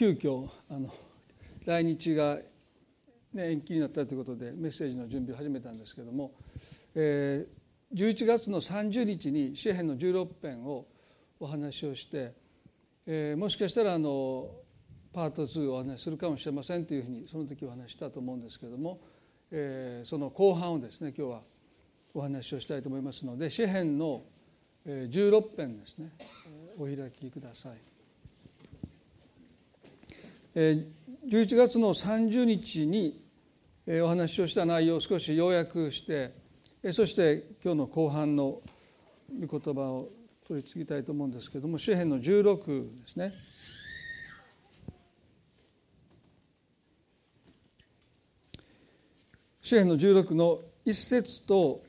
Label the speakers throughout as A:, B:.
A: 急遽あの来日が、ね、延期になったということでメッセージの準備を始めたんですけども、えー、11月の30日に詩篇の16編をお話をして、えー、もしかしたらあのパート2をお話しするかもしれませんというふうにその時お話したと思うんですけども、えー、その後半をですね今日はお話をしたいと思いますので詩篇の16編ですねお開きください。11月の30日にお話をした内容を少し要約してそして今日の後半の御言葉を取り次ぎたいと思うんですけれども詩篇の16ですね。詩篇の16の1節と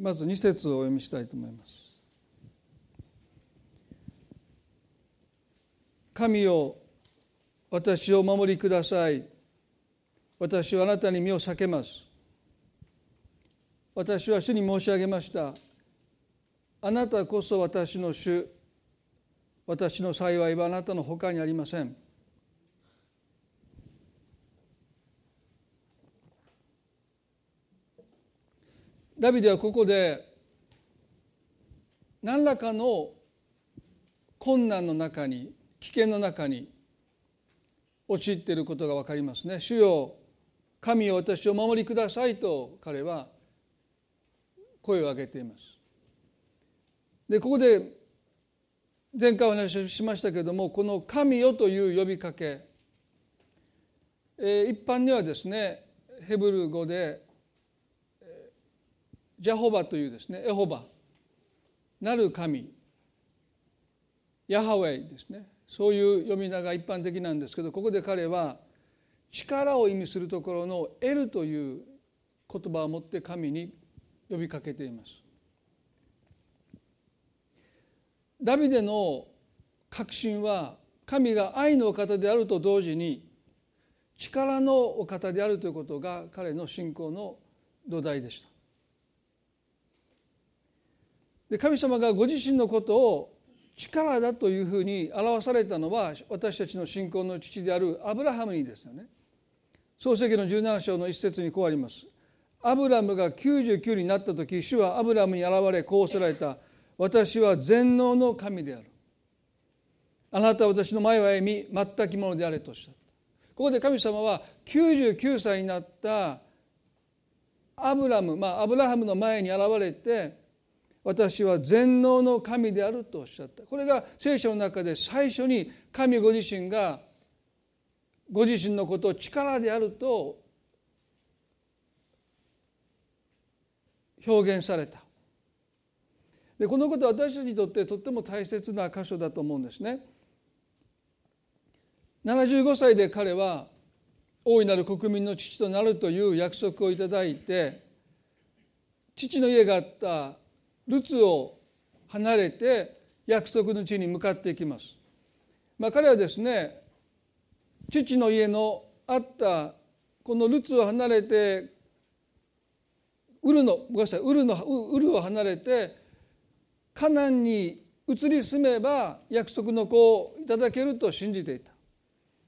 A: まず2節をお読みしたいと思います。神よ私を守りください。私はあなたに身を避けます。私は主に申し上げました。あなたこそ私の主。私の幸いはあなたのほかにありません。ダビデはここで何らかの困難の中に危険の中に陥っていることが分かりますね。主よ神を私を守りくださいと彼は声を上げています。でここで前回お話ししましたけれどもこの「神よ」という呼びかけ、え、一般にはですねヘブル語でジャホバというですねエホバなる神ヤハウェイですねそういう読み名が一般的なんですけどここで彼は力を意味するところの「エル」という言葉を持って神に呼びかけています。ダビデの確信は神が愛のお方であると同時に力のお方であるということが彼の信仰の土台でした。で神様がご自身のことを力だというふうに表されたのは私たちの信仰の父であるアブラハムにですよね。創世記の17章の一節にこうあります。アブラムが99になった時主はアブラムに現れこうおせられた私は全能の神であるあなたは私の前を歩み全きものであれとおっしゃったここで神様は99歳になったアブラムまあアブラハムの前に現れて私は全能の神であるとおっしゃったこれが聖書の中で最初に神ご自身がご自身のことを力であると表現されたでこのことは私たちにとってとっても大切な箇所だと思うんですね。75歳で彼は大いなる国民の父となるという約束をいただいて父の家があったルツを離れて約束の地に向かっていきます。まあ、彼はですね父の家のあったこのルツを離れてウルのごめんなさいウルのウルを離れてカナンに移り住めば約束の子をいただけると信じていた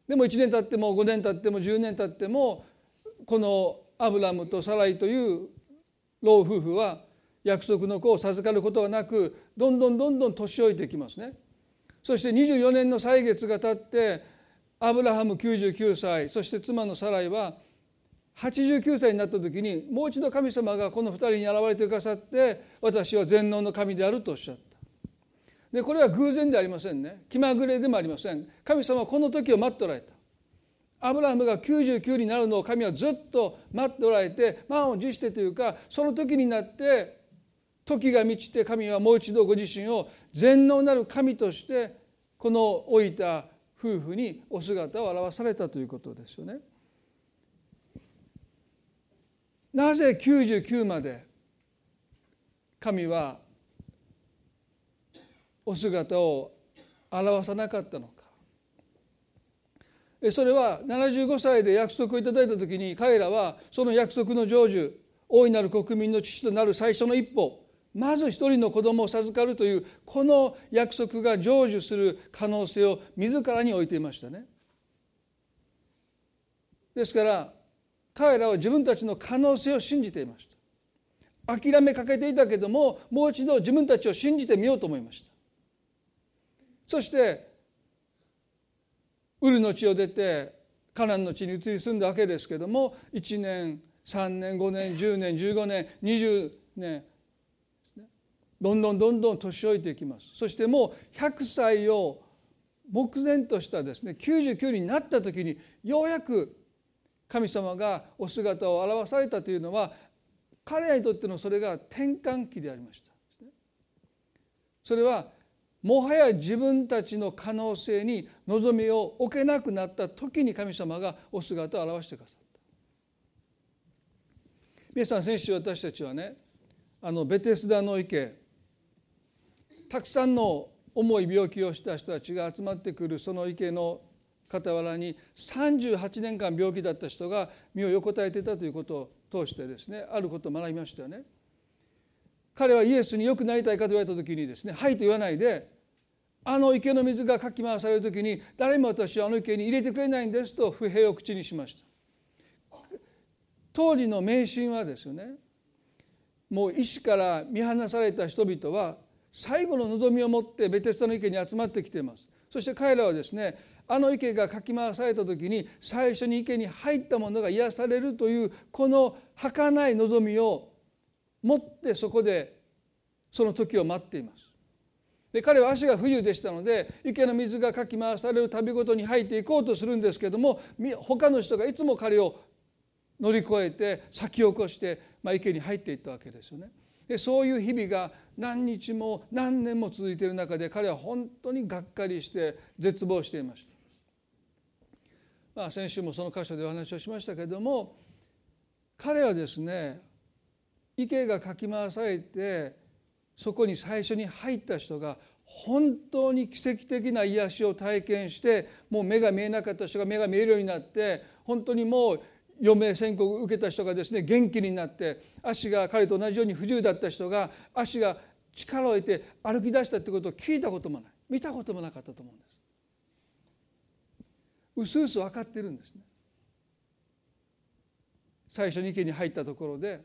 A: でも1年経っても5年経っても10年経ってもこのアブラムとサライという老夫婦は約束の子を授かることはなくどんどんどんどん年老いていきますね。そして24年の歳月が経ってアブラハム99歳そして妻のサライは89歳になった時にもう一度神様がこの2人に現れてくださって私は全能の神であるとおっしゃった。でこれは偶然でありませんね。気まぐれでもありません。神様はこの時を待っておられた。アブラハムが99になるのを神はずっと待っておられて満を持してというかその時になって時が満ちて神はもう一度ご自身を全能なる神としてこの老いた夫婦にお姿を現されたということですよね。なぜ99まで神はお姿を表さなかったのかそれは75歳で約束をいただいた時に彼らはその約束の成就大いなる国民の父となる最初の一歩まず一人の子供を授かるというこの約束が成就する可能性を自らに置いていましたね。ですから彼らは自分たちの可能性を信じていました諦めかけていたけどももう一度自分たちを信じてみようと思いましたそしてウルの地を出てカナンの地に移り住んだわけですけども1年3年5年10年15年20年どんどんどんどん年老いていきますそしてもう100歳を目前としたですね99になった時にようやく神様がお姿を表されたというのは彼らにとってのそれが転換期でありました。それはもはや自分たちの可能性に望みを置けなくなった時に神様がお姿を現してくださった。皆さん先週私たちはねあのベテスダの池たくさんの重い病気をした人たちが集まってくるその池の傍らに38年間病気だった人が身を横たえていたということを通してですねあることを学びましたよね。彼はイエスによくなりたいかと言われた時にですね「はい」と言わないであの池の水がかき回される時に誰も私はあの池に入れてくれないんですと不平を口にしました当時の迷信はですよねもう医師から見放された人々は最後の望みを持ってベテスタの池に集まってきていますそして彼らはですねあの池がかき回された時に最初に池に入ったものが癒されるというこの儚い望みを持ってそこでその時を待っていますで彼は足が不自由でしたので池の水がかき回される旅ごとに入っていこうとするんですけども他の人がいつも彼を乗り越えて先を越して、まあ、池に入っていったわけですよね。でそういう日々が何日も何年も続いている中で彼は本当にがっかりして絶望していました。まあ、先週もその箇所でお話をしましたけれども彼はですね池がかき回されてそこに最初に入った人が本当に奇跡的な癒しを体験してもう目が見えなかった人が目が見えるようになって本当にもう余命宣告を受けた人がですね元気になって足が彼と同じように不自由だった人が足が力を得て歩き出したってことを聞いたこともない見たこともなかったと思うんです。うすうす分かってるんですね。最初に池に入ったところで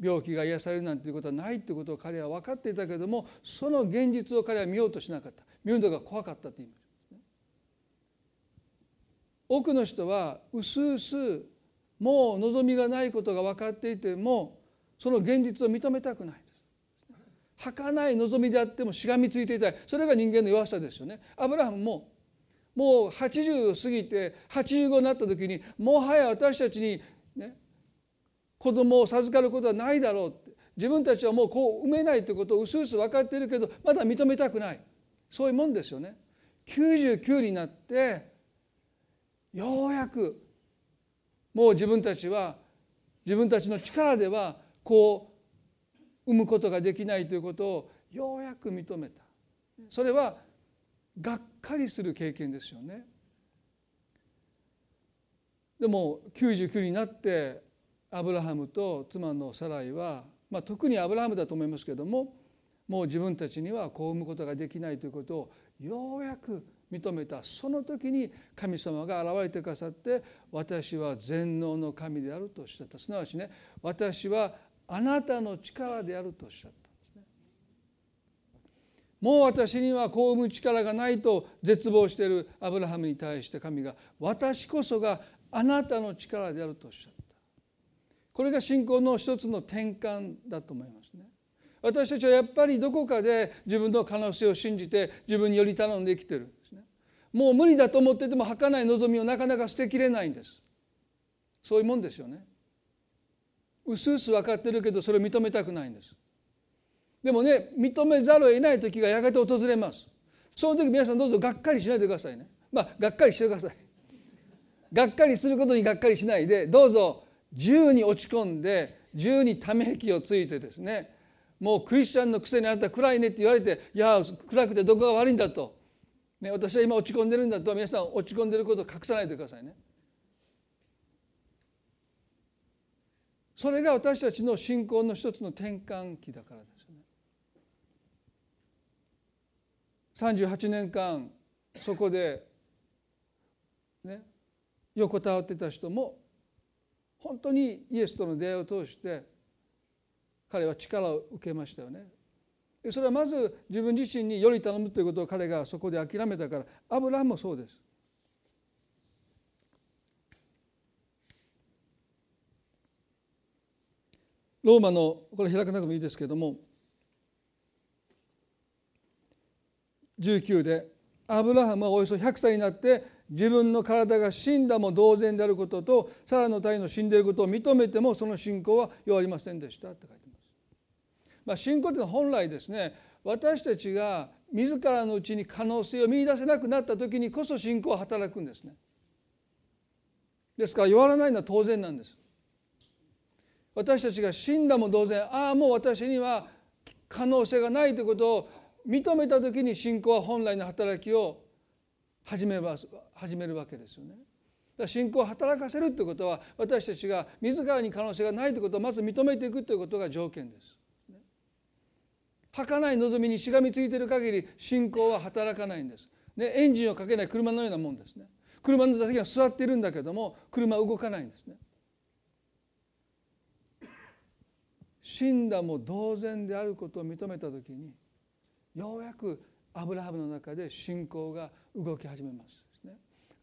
A: 病気が癒されるなんていうことはないということを彼は分かっていたけれどもその現実を彼は見ようとしなかった見るのが怖かったと言います。多くの人はうすうすもう望みがないことが分かっていてもその現実を認めたくない儚い望みであってもしがみついていたい。それが人間の弱さですよね。アブラハムももう80を過ぎて85になった時にもはや私たちにね子供を授かることはないだろうって。自分たちはもうこう産めないということをうすうす分かっているけどまだ認めたくない。そういうもんですよね。99になってようやくもう自分たちは自分たちの力ではこう産むことができないということをようやく認めたそれはがっかりする経験ですよね。でも99になってアブラハムと妻のサライは、まあ、特にアブラハムだと思いますけれどももう自分たちには子を産むことができないということをようやく認めたその時に神様が現れてくださって私は全能の神であるとおっしゃったすなわちね私はあなたの力であるとおっしゃったんですね。もう私には子を産む力がないと絶望しているアブラハムに対して神が私こそがあなたの力であるとおっしゃった。これが信仰の一つの転換だと思いますね。私たちはやっぱりどこかで自分の可能性を信じて自分により頼んで生きてる。もう無理だと思ってても儚い望みをなかなか捨てきれないんです。そういうもんですよね。うすうす分かってるけどそれを認めたくないんです。でもね認めざるを得ない時がやがて訪れます。その時皆さんどうぞがっかりしないでくださいね。まあがっかりしてください。がっかりすることにがっかりしないでどうぞ銃に落ち込んで銃にため息をついてですねもうクリスチャンのくせにあなた暗いねって言われていや暗くてどこが悪いんだと、ね、私は今落ち込んでるんだと皆さん落ち込んでることを隠さないでくださいね。それが私たちの信仰の一つの転換期だからですね。38年間そこでね横たわってた人も本当にイエスとの出会いを通して彼は力を受けましたよね。それはまず自分自身により頼むということを彼がそこで諦めたからアブラハムもそうです。ローマのこれ開かなくてもいいですけれども19でアブラハムはおよそ100歳になって自分の体が死んだも同然であることとサラの体の死んでいることを認めてもその信仰は弱りませんでしたって書いてま。あ、信仰というのは本来ですね私たちが自らのうちに可能性を見いだせなくなった時にこそ信仰は働くんですね。ですから弱らないのは当然なんです。私たちが死んだも同然ああもう私には可能性がないということを認めた時に信仰は本来の働きを始めます始めるわけですよね。だ信仰を働かせるということは私たちが自らに可能性がないということをまず認めていくということが条件です。儚い望みにしがみついている限り信仰は働かないんです。ね、エンジンをかけない車のようなもんですね。車の座席は座っているんだけども車は動かないんですね。死んだも同然であることを認めた時にようやくアブラハムの中で信仰が動き始めます、ね、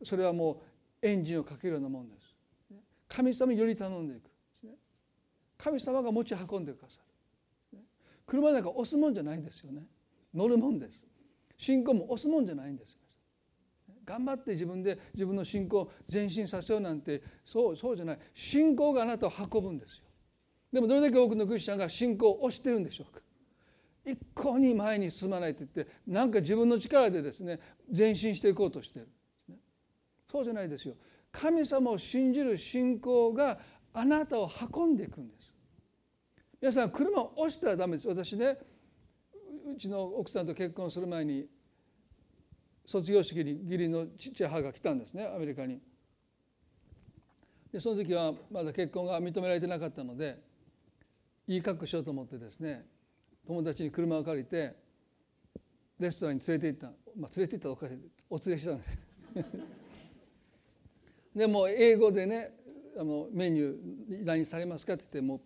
A: それはもうエンジンをかけるようなもんです。神様により頼んでいく、神様が持ち運んでくださる。車なんか押すもんじゃないんですよね。乗るもんです。信仰も押すもんじゃないんです。頑張って自分で自分の信仰を前進させようなんてそうそうじゃない信仰があなたを運ぶんですよでもどれだけ多くのクリスチャンが信仰を押してるんでしょうか一向に前に進まないと言ってなんか自分の力でですね前進していこうとしてるそうじゃないですよ神様を信じる信仰があなたを運んでいくんです皆さん車を押したらダメです。私ねうちの奥さんと結婚する前に卒業式に義理のちっちゃい母が来たんですねアメリカに。でその時はまだ結婚が認められてなかったのでいい格好しようと思ってですね友達に車を借りてレストランに連れて行った、まあ、連れて行ったおかげでお連れしたんです。でも英語でねあのメニュー何されますかって言ってもう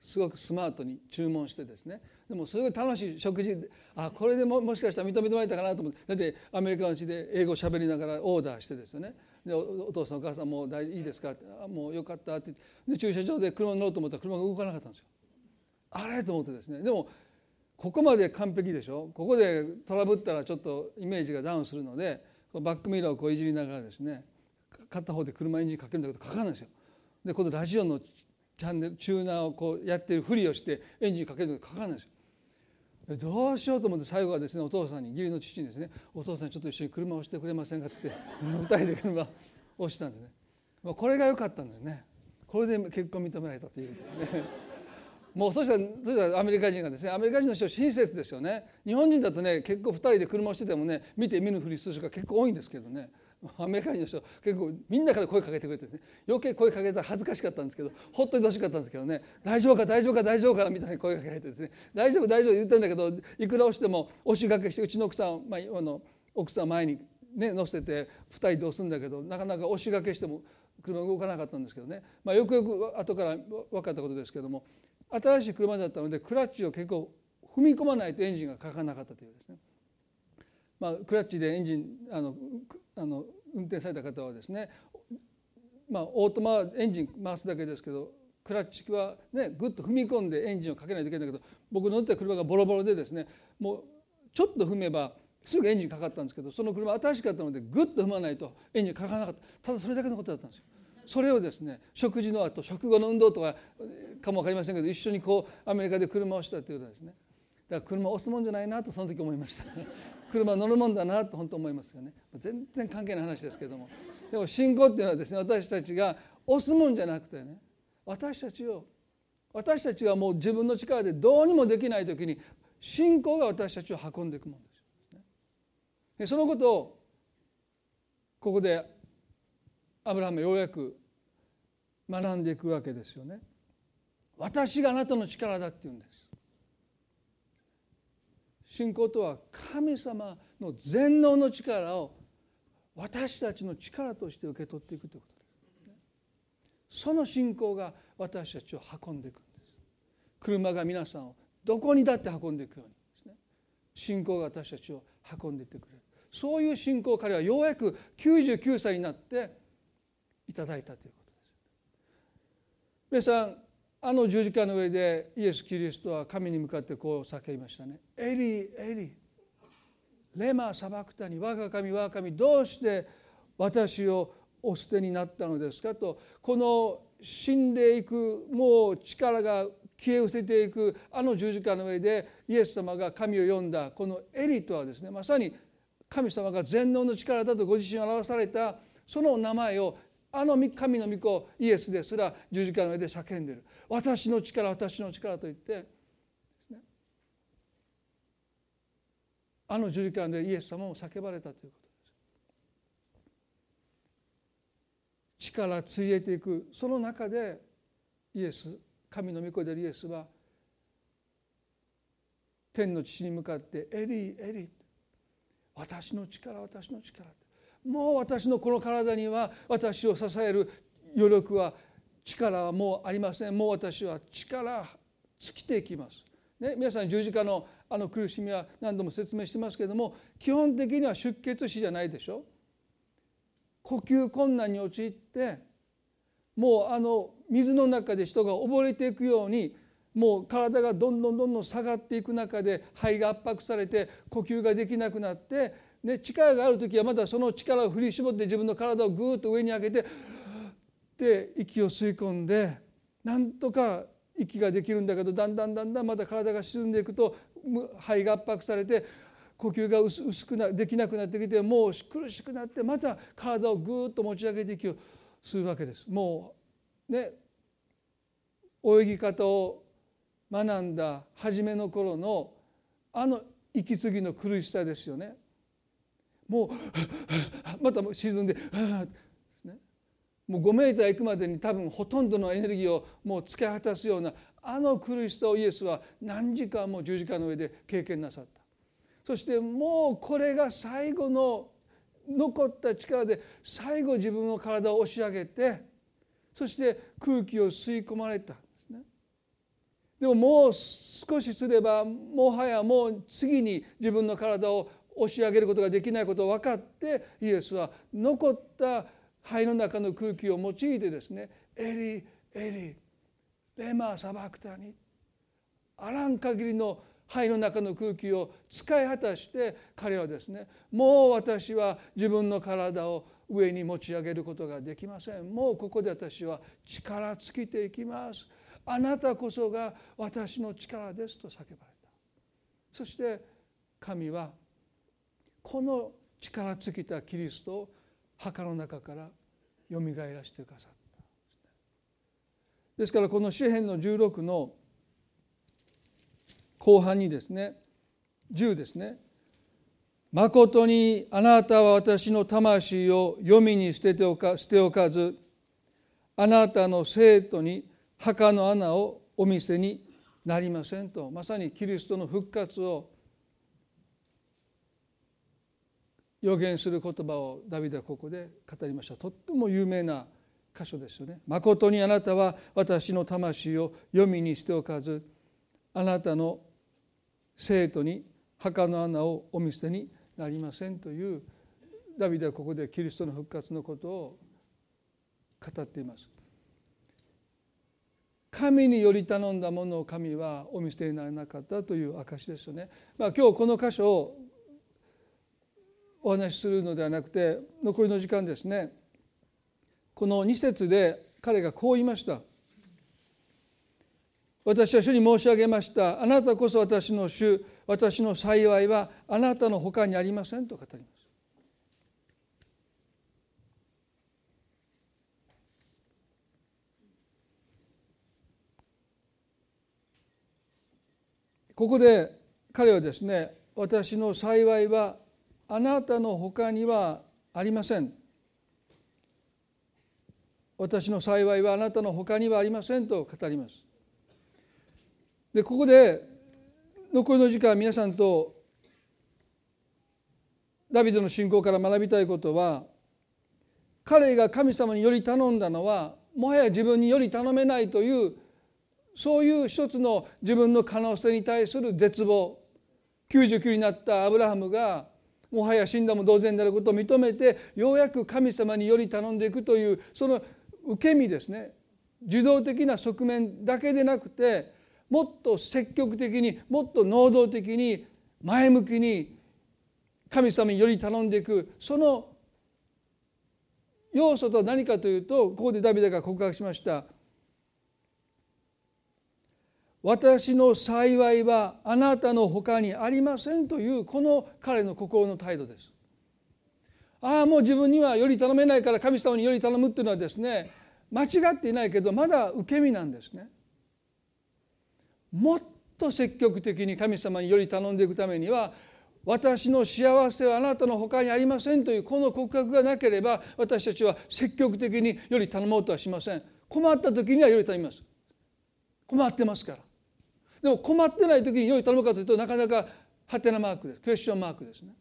A: すごくスマートに注文してですね。でもすごい楽しい食事。あこれでももしかしたら認めてもらえたかなと思って。だってアメリカのうちで英語しゃべりながらオーダーしてですよね。でお父さんお母さんもう大いいですか？あもうよかったって。で駐車場で車乗ろうと思ったら車が動かなかったんですよ。あれ？と思ってですね。でもここまで完璧でしょ？ここでトラブったらちょっとイメージがダウンするのでバックミラーをこういじりながらですね片方で車エンジンかけるんだけどかかるんですよ。でこのラジオのチャンネルチューナーをこうやってるふりをしてエンジンかけるんだけどかかるんですよ。どうしようと思って最後はですねお父さんに義理の父にですね「お父さんちょっと一緒に車を押してくれませんか?」って言って 二人で車を 押したんですね。まこれが良かったんですね。これで結婚認められたというですね。もうそしたらそしたらアメリカ人がですねアメリカ人の人親切ですよね日本人だとね結構2人で車をしててもね見て見ぬふりする人が結構多いんですけどね アメリカ人の人結構みんなから声かけてくれてですね。余計声かけたら恥ずかしかったんですけどほっといてほしかったんですけどね。大丈夫か大丈夫か大丈夫かみたいな声かけられてですね。大丈夫大丈夫言ってんだけどいくら押しても押しがけしてうちの奥さん、まあ、あの奥さん前にね乗せて2人で押すんだけどなかなか押しがけしても車動かなかったんですけどね、まあ、よくよく後から分かったことですけども新しい車だったのでクラッチを結構踏み込まないとエンジンがかからなかったというですね、まあ、クラッチでエンジンあのあの運転された方はですね、まあ、オートマエンジン回すだけですけどクラッチはねぐっと踏み込んでエンジンをかけないといけないんだけど僕乗ってた車がボロボロでですねもうちょっと踏めばすぐエンジンかかったんですけどその車新しかったのでぐっと踏まないとエンジンかからなかったただそれだけのことだったんですよ。それをですね食事の後食後の運動とかかも分かりませんけど一緒にこうアメリカで車をしたということですねだから車を押すもんじゃないなとその時思いました車乗るもんだなと本当思いますよね全然関係ない話ですけどもでも信仰っていうのはですね私たちが押すもんじゃなくてね私たちを私たちがもう自分の力でどうにもできない時に信仰が私たちを運んでいくもんです。でそのことをここでアブラハムようやく学んでいくわけですよね。私があなたの力だって言うんです。信仰とは神様の全能の力を私たちの力として受け取っていくということですその信仰が私たちを運んでいくんです。車が皆さんをどこにだって運んでいくようにです。ね信仰が私たちを運んでいってくれるそういう信仰を彼はようやく99歳になっていただいたということです。皆さんあの十字架の上でイエス・キリストは神に向かってこう叫びましたね「エリエリレマ・サバクタに我が神我が神どうして私をお捨てになったのですか?」とこの死んでいくもう力が消え失せていくあの十字架の上でイエス様が神を呼んだこのエリとはですねまさに神様が全能の力だとご自身を表されたその名前をあの神の御子イエスですら十字架の上で叫んでる。私の力私の力と言って。あの十字架でイエス様を叫ばれたということです。力ついえていく。その中でイエス神の御子であるイエスは天の父に向かって「エリーエリー」私の力私の力って。もう私のこの体には私を支える余力は力はもうありませんもう私は力尽きてきます。ね、皆さん十字架のあの苦しみは何度も説明してますけれども基本的には出血死じゃないでしょ呼吸困難に陥ってもうあの水の中で人が溺れていくようにもう体がどんどんどんどん下がっていく中で肺が圧迫されて呼吸ができなくなって、ね、力がある時はまだその力を振り絞って自分の体をぐーっと上に上げてで息を吸い込んでなんとか息ができるんだけどだんだんだんだんまた体が沈んでいくと肺が圧迫されて呼吸が薄くなできなくなってきてもう苦しくなってまた体をぐーっと持ち上げて息をするわけです。もうね泳ぎ方を学んだ初めの頃のあの息継ぎの苦しさですよね。もうまた沈んでもう5メーター行くまでに多分ほとんどのエネルギーをもう使い果たすようなあの苦しさをイエスは何時間も十字架の上で経験なさった。そしてもうこれが最後の残った力で最後自分の体を押し上げてそして空気を吸い込まれた。んですねでももう少しすればもはやもう次に自分の体を押し上げることができないことを分かってイエスは残った肺の中の空気を用いてですねエリエリレマーサバクタにあらん限りの肺の中の空気を使い果たして彼はですねもう私は自分の体を上に持ち上げることができません。もうここで私は力尽きていきます。あなたこそが私の力ですと叫ばれた。そして神はこの力尽きたキリストを墓の中からよみがえらせてくださった。ですからこの詩篇の16の後半にですね10ですね「まことにあなたは私の魂を黄泉に捨てておか捨ておかずあなたの生徒に墓の穴をお見せになりません」とまさにキリストの復活を予言する言葉をダビデはここで語りましたとっても有名な箇所ですよね。誠にあなたは私の魂を黄泉にしておかずあなたの生徒に墓の穴をお見せになりませんというダビデはここでキリストの復活のことを語っています。神により頼んだものを神はお見捨てにならなかったという証ですよね。まあ、今日この箇所をお話しするのではなくて残りの時間ですね。この2節で彼がこう言いました。私は主に申し上げました。あなたこそ私の主。私の幸いはあなたの他にありませんと語ります。ここで彼はですね私の幸いはあなたの他にはありません。私の幸いはあなたの他にはありませんと語ります。でここで残りの時間皆さんとダビデの信仰から学びたいことは彼が神様により頼んだのはもはや自分により頼めないというそういう一つの自分の可能性に対する絶望。99になったアブラハムがもはや死んだも同然であることを認めてようやく神様により頼んでいくというその受け身ですね。受動的な側面だけでなくてもっと積極的にもっと能動的に前向きに神様により頼んでいく。その要素とは何かというとここでダビデが告白しました。私の幸いはあなたのほかにありませんというこの彼の心の態度です。ああもう自分にはより頼めないから神様により頼むっていうのはですね間違っていないけどまだ受け身なんですね。もっと積極的に神様により頼んでいくためには私の幸せはあなたのほかにありませんというこの告白がなければ私たちは積極的により頼もうとはしません困った時にはより頼みます困ってますからでも困ってない時により頼むかというとなかなかハテナマークです。クエスチョンマークですね。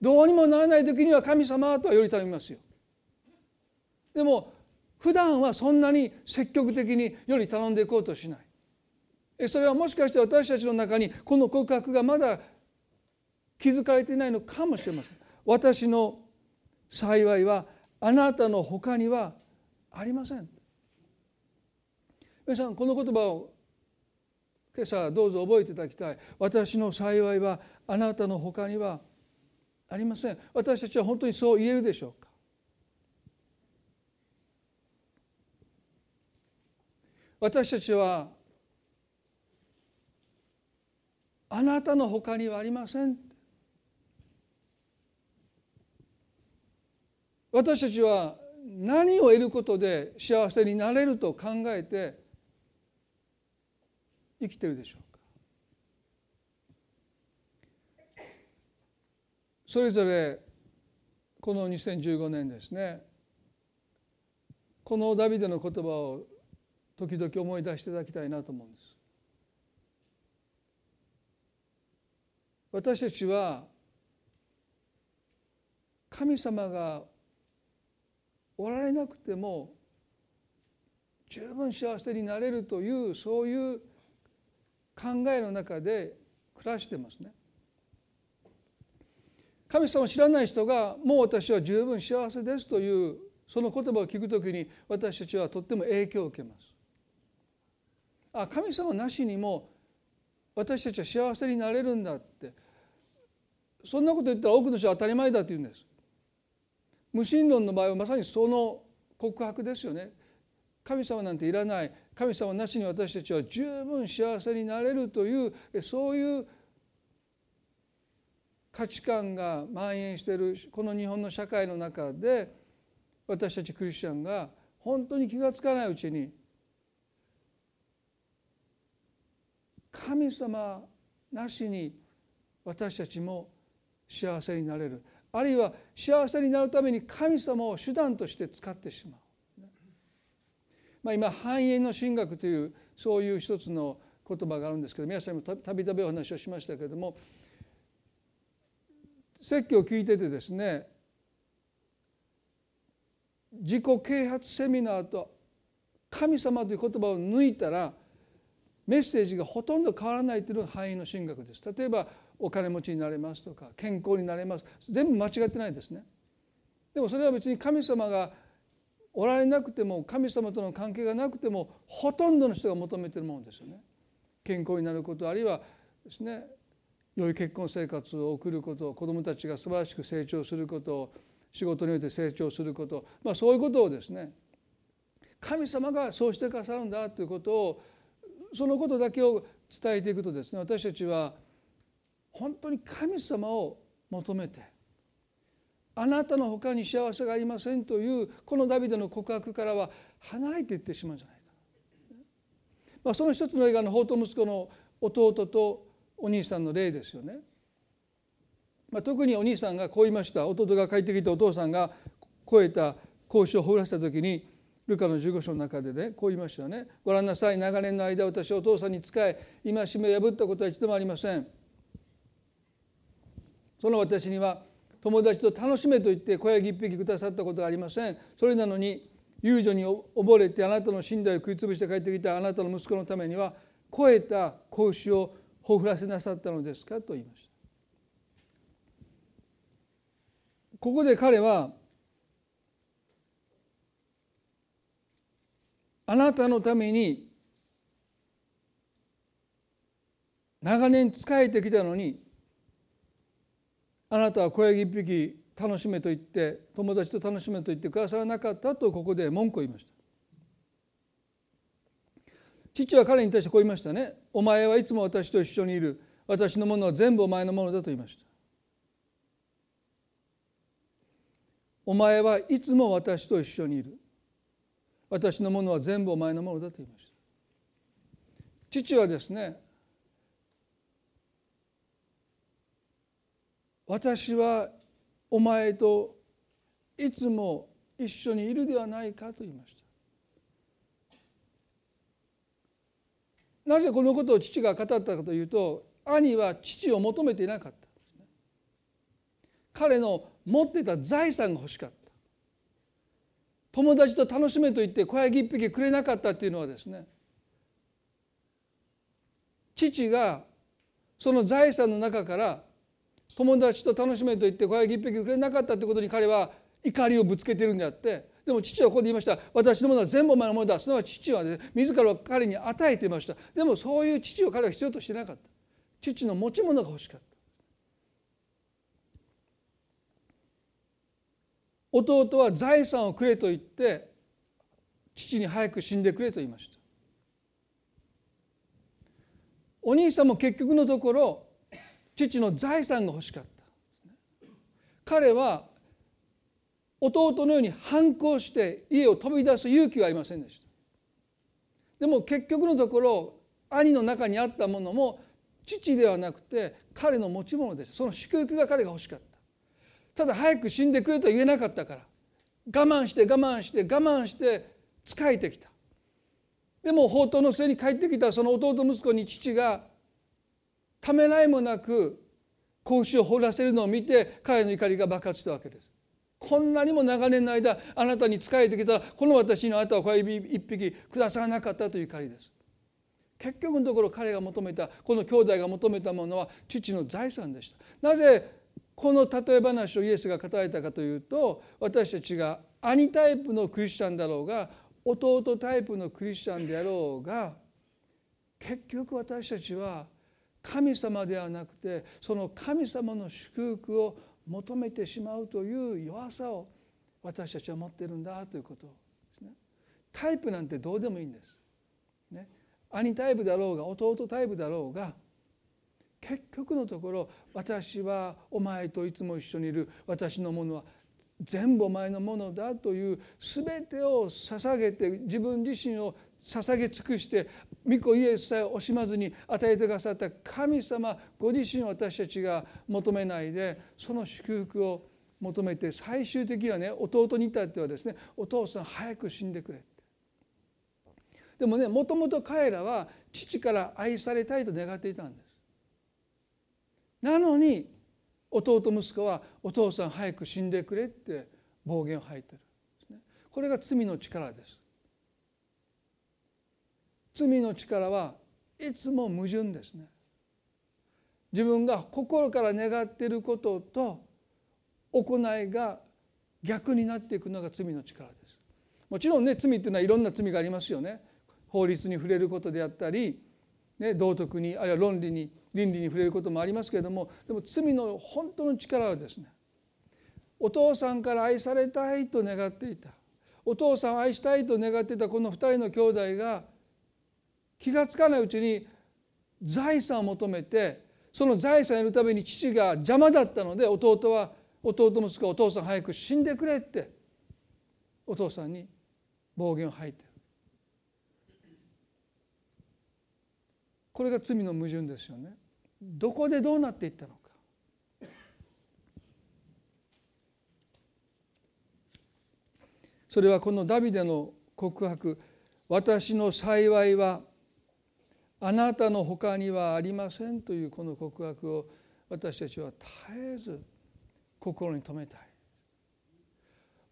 A: どうにもならない時には神様とはより頼みますよ。でも普段はそんなに積極的により頼んでいこうとしない。それはもしかして私たちの中にこの告白がまだ気づかれていないのかもしれません。私の幸いはあなたの他にはありません。皆さんこの言葉を今朝どうぞ覚えていただきたい。私の幸いはあなたの他にはありません。私たちは本当にそう言えるでしょうか？私たちはあなたの他にはありません。私たちは何を得ることで幸せになれると考えて生きてるでしょうか？それぞれこの2015年ですねこのダビデの言葉を時々思い出していただきたいなと思うんです。私たちは神様がおられなくても十分幸せになれるというそういう考えの中で暮らしてますね。神様を知らない人がもう私は十分幸せですというその言葉を聞くときに私たちはとっても影響を受けます。あ神様なしにも私たちは幸せになれるんだってそんなこと言ったら多くの人は当たり前だと言うんです。無神論の場合はまさにその告白ですよね。神様なんていらない。神様なしに私たちは十分幸せになれるというそういう価値観が蔓延しているこの日本の社会の中で私たちクリスチャンが本当に気が付かないうちに神様なしに私たちも幸せになれる。あるいは幸せになるために神様を手段として使ってしまう。まあ、今繁栄の神学というそういう一つの言葉があるんですけど皆さんにもたびたびお話をしましたけれども説教を聞いててですね自己啓発セミナーと神様という言葉を抜いたらメッセージがほとんど変わらないというのが繁栄の神学です。例えばお金持ちになれますとか健康になれます。全部間違ってないですね。でもそれは別に神様がおられなくても神様との関係がなくてもほとんどの人が求めているものですよね。健康になることあるいはですね良い結婚生活を送ること子どもたちが素晴らしく成長すること仕事において成長すること、まあ、そういうことをですね神様がそうしてくださるんだということをそのことだけを伝えていくとですね私たちは本当に神様を求めてあなたの他に幸せがありませんというこのダビデの告白からは離れていってしまうんじゃないか、まあ、その一つの映画の法と息子の弟とお兄さんの例ですよね。まあ、特にお兄さんがこう言いました弟が帰ってきてお父さんが超えた格子を放らせた時にルカの15章の中でねこう言いましたよね。ご覧なさい長年の間私はお父さんに仕え戒めを破ったことは一度もありません。その私には友達と楽しめと言って小ヤギ一匹くださったことがありません。それなのに遊女に溺れてあなたの寝台を食い潰して帰ってきたあなたの息子のためには超えた子牛をほふらせなさったのですかと言いました。ここで彼はあなたのために長年仕えてきたのにあなたは小ヤギ一匹楽しめと言って友達と楽しめと言ってくださらなかったとここで文句を言いました。父は彼に対してこう言いましたね。お前はいつも私と一緒にいる。私のものは全部お前のものだと言いました。お前はいつも私と一緒にいる。私のものは全部お前のものだと言いました。父はですね私はお前といつも一緒にいるではないかと言いました。なぜこのことを父が語ったかというと兄は父を求めていなかった。彼の持ってた財産が欲しかった。友達と楽しめと言って小ヤギ一匹くれなかったっていうのはですね父がその財産の中から友達と楽しめと言って小ヤギ一匹くれなかったということに彼は怒りをぶつけてるんであってでも父はここで言いました。私のものは全部お前のものだ。すなわち父は、ね、自らを彼に与えていました。でもそういう父を彼は必要としてなかった。父の持ち物が欲しかった。弟は財産をくれと言って父に早く死んでくれと言いました。お兄さんも結局のところ父の財産が欲しかった。彼は弟のように反抗して家を飛び出す勇気はありませんでした。でも結局のところ兄の中にあったものも父ではなくて彼の持ち物でした。その祝福が彼が欲しかった。ただ早く死んでくれと言えなかったから我慢して我慢して我慢して仕えてきた。でも宝刀の末に帰ってきたその弟息子に父がためらいもなく子牛を掘らせるのを見て彼の怒りが爆発したわけです。こんなにも長年の間あなたに仕えてきたこの私にあなたは小指一匹くださらなかったという怒りです。結局のところ彼が求めたこの兄弟が求めたものは父の財産でした。なぜこの例え話をイエスが語られたかというと私たちが兄タイプのクリスチャンだろうが弟タイプのクリスチャンであろうが結局私たちは神様ではなくてその神様の祝福を求めてしまうという弱さを私たちは持っているんだということですね。タイプなんてどうでもいいんです。ね、兄タイプだろうが弟タイプだろうが結局のところ私はお前といつも一緒にいる私のものは全部お前のものだという全てを捧げて自分自身を捧げ尽くして御子イエスさえ惜しまずに与えてくださった神様ご自身私たちが求めないでその祝福を求めて最終的にはね弟に至ってはですねお父さん早く死んでくれって。でもねもともと彼らは父から愛されたいと願っていたんです。なのに弟息子はお父さん早く死んでくれって暴言を吐いてるこれが罪の力です。罪の力はいつも矛盾ですね。自分が心から願っていることと行いが逆になっていくのが罪の力です。もちろんね罪っていうのはいろんな罪がありますよね。法律に触れることであったり、ね、道徳にあるいは論理に倫理に触れることもありますけれどもでも罪の本当の力はですねお父さんから愛されたいと願っていたお父さんを愛したいと願っていたこの2人の兄弟が気が付かないうちに財産を求めてその財産を得るために父が邪魔だったので弟は弟息子お父さん早く死んでくれってお父さんに暴言を吐いて。るこれが罪の矛盾ですよね。どこでどうなっていったのか。それはこのダビデの告白「私の幸いはあなたの他にはありませんというこの告白を私たちは絶えず心に留めたい。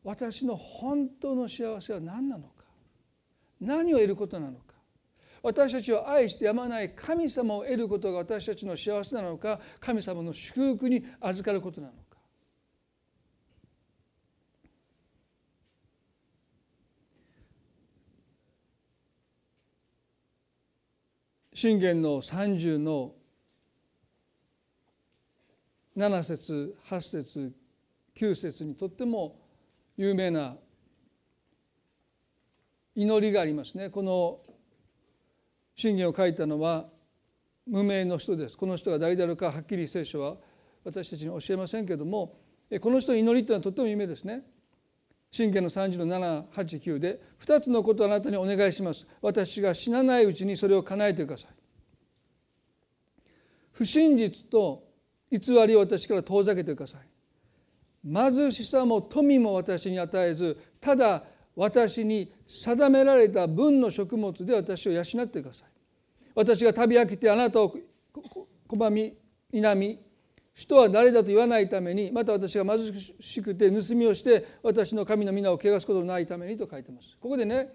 A: 私の本当の幸せは何なのか。何を得ることなのか。私たちを愛してやまない神様を得ることが私たちの幸せなのか。神様の祝福に預かることなのか。信玄の30の7節8節9節にとっても有名な祈りがありますね。この信玄を書いたのは無名の人です。この人が誰であるかはっきり聖書は私たちに教えませんけれどもこの人の祈りというのはとっても有名ですね。信玄の30の789で2つのことをあなたにお願いします。私が死なないうちにそれを叶えてください。不真実と偽りを私から遠ざけてください。貧しさも富も私に与えずただ私に定められた分の食物で私を養ってください。私が旅飽きてあなたを拒み否み人は誰だと言わないためにまた私が貧しくて盗みをして私の神の皆を汚すことのないためにと書いてます。ここでね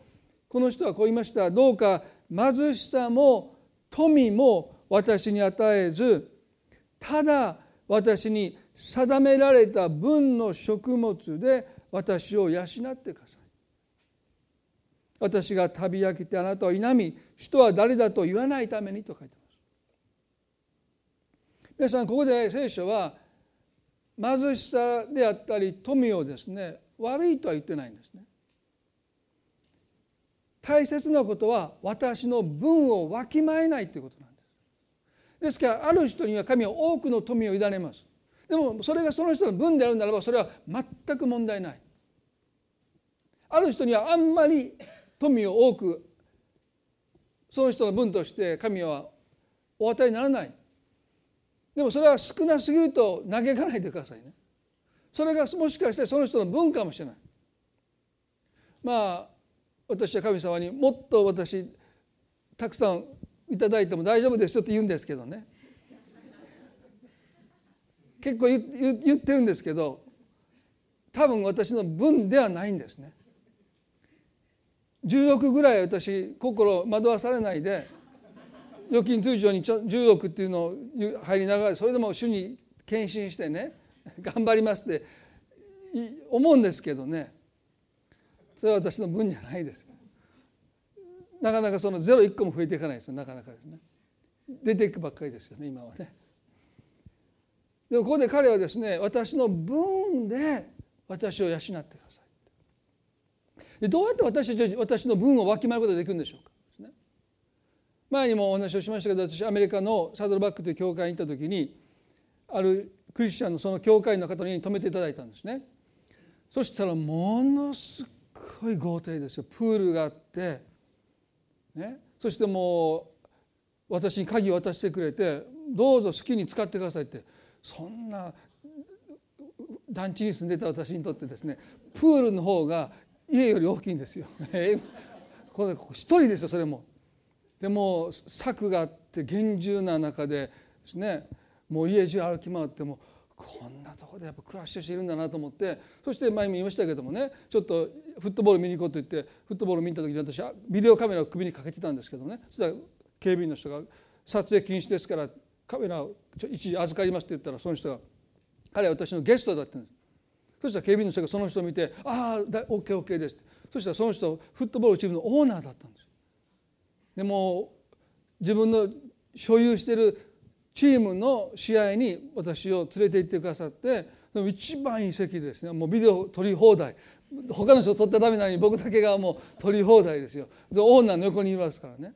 A: この人はこう言いました。どうか貧しさも富も私に与えずただ私に定められた分の食物で私を養ってください。私が旅飽きてあなたを否み人は誰だと言わないためにと書いてます。皆さんここで聖書は貧しさであったり富をですね悪いとは言ってないんですね。大切なことは私の分をわきまえないということなんです。ですからある人には神は多くの富を委ねます。でもそれがその人の分であるならばそれは全く問題ない。ある人にはあんまり富を多くその人の分として神はお与えにならない。でもそれは少なすぎると嘆かないでくださいね。それがもしかしてその人の分かもしれない。まあ私は神様にもっと私たくさんいただいても大丈夫ですよって言うんですけどね。結構言ってるんですけど多分私の分ではないんですね。10億ぐらい私心惑わされないで預金通常に10億っていうのを入りながらそれでも主に献身してね 頑張りますって思うんですけどね。それは私の分じゃないです。なかなかそのゼロ1個も増えていかないですよ。なかなかですね。出ていくばっかりですよね今はね。でもここで彼はですね私の分で私を養ってください。でどうやって私たち私の分をわきまえることができるんでしょうか。前にもお話をしましたけど私アメリカのサドルバックという教会に行った時にあるクリスチャンのその教会の方に泊めていただいたんですねそしたらものすごい豪邸ですよプールがあって、ね、そしてもう私に鍵を渡してくれてどうぞ好きに使ってくださいってそんな団地に住んでた私にとってですねプールの方が家より大きいんですよ。これ一人ですよそれも。でも柵があって厳重な中でですねもう家中歩き回ってもこんなところでやっぱ暮らしてる人いるんだなと思ってそして前も言いましたけどもねちょっとフットボール見に行こうと言ってフットボール見た時に私はビデオカメラを首にかけてたんですけどね。そしたら警備員の人が「撮影禁止ですからカメラを一時預かります」って言ったらその人が彼は私のゲストだったんです。そしたら警備員の人がその人を見て「ああ OKOK です」そしたらその人フットボールチームのオーナーだったんですでも自分の所有しているチームの試合に私を連れて行ってくださって一番いい席ですね。もうビデオ撮り放題。他の人撮ったらダメなのに僕だけがもう撮り放題ですよ。オーナーの横にいますからね。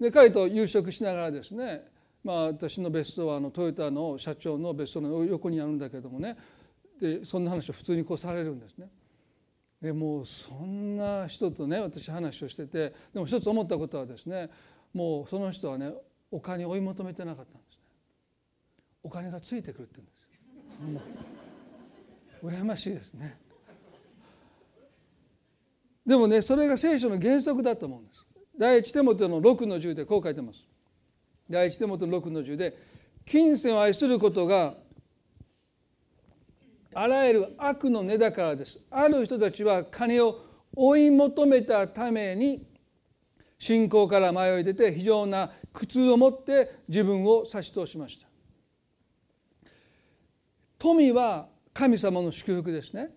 A: で彼と夕食しながらですねまあ私の別荘はあのトヨタの社長の別荘の横にあるんだけどもね。でそんな話を普通にこうされるんですね。でもうそんな人とね私話をしててでも一つ思ったことはですねもうその人はねお金追い求めてなかったんですね。お金がついてくるって言うんです。羨ましいですね。でもねそれが聖書の原則だと思うんです。第一手元の6の10でこう書いてます。第一手元の6の10で金銭を愛することがあらゆる悪の根だからです。ある人たちは金を追い求めたために信仰から迷い出て非常な苦痛を持って自分を差し通しました。富は神様の祝福ですね。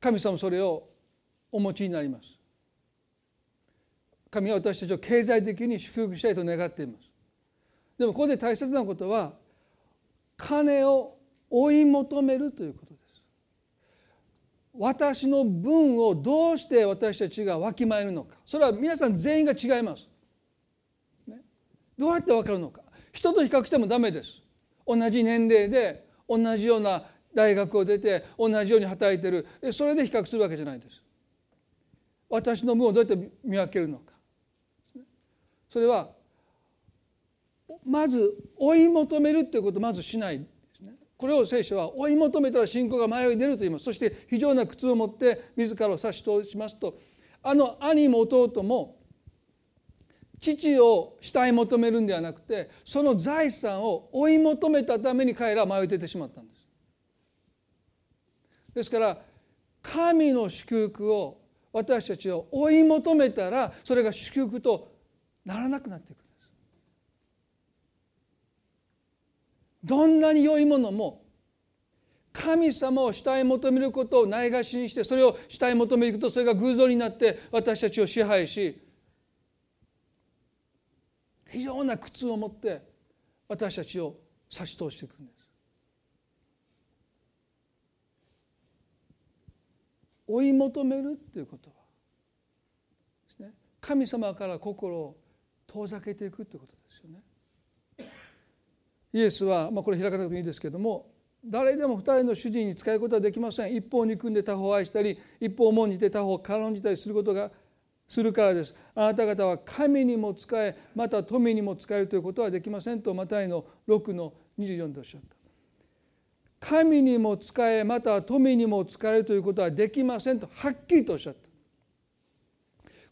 A: 神様それをお持ちになります。神は私たちを経済的に祝福したいと願っています。でもここで大切なことは金を追い求めるということです。私の分をどうして私たちがわきまえるのか。それは皆さん全員が違います、ね、どうやって分かるのか。人と比較してもダメです。同じ年齢で同じような大学を出て同じように働いてる。それで比較するわけじゃないです。私の分をどうやって見分けるのか。それはまず追い求めるっていうことをまずしないですねこれを聖書は追い求めたら信仰が迷い出ると言いますそして非常な苦痛を持って自らを差し通しますとあの兄も弟も父を慕い求めるんではなくてその財産を追い求めたために彼らは迷い出てしまったんです。ですから神の祝福を私たちを追い求めたらそれが祝福とならなくなっていく。どんなに良いものも神様を慕い求めることをないがしにしてそれを慕い求めるとそれが偶像になって私たちを支配し非常な苦痛を持って私たちを差し通していくんです。追い求めるっていうことは神様から心を遠ざけていくってこと。イエスは、まあ、これ開かなくてもいいですけども誰でも二人の主人に仕えることはできません。一方憎んで他方を愛したり一方重んじて他方を軽んじたりすることがするからです。あなた方は神にも仕えまた富にも仕えるということはできません。とマタイの6の24でおっしゃった。神にも仕えまた富にも仕えるということはできません。とはっきりとおっしゃった。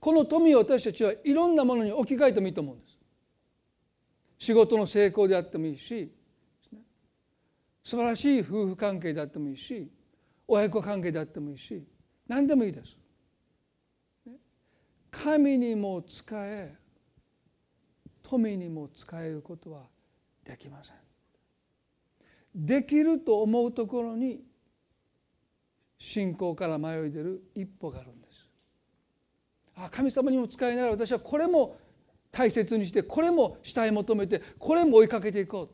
A: この富を私たちはいろんなものに置き換えてもいいと思うんです。仕事の成功であってもいいし素晴らしい夫婦関係であってもいいし親子関係であってもいいし何でもいいです。神にも仕え富にも仕えることはできません。できると思うところに信仰から迷い出る一歩があるんです。あ神様にも使いながら私はこれも大切にしてこれも慕い求めてこれも追いかけていこ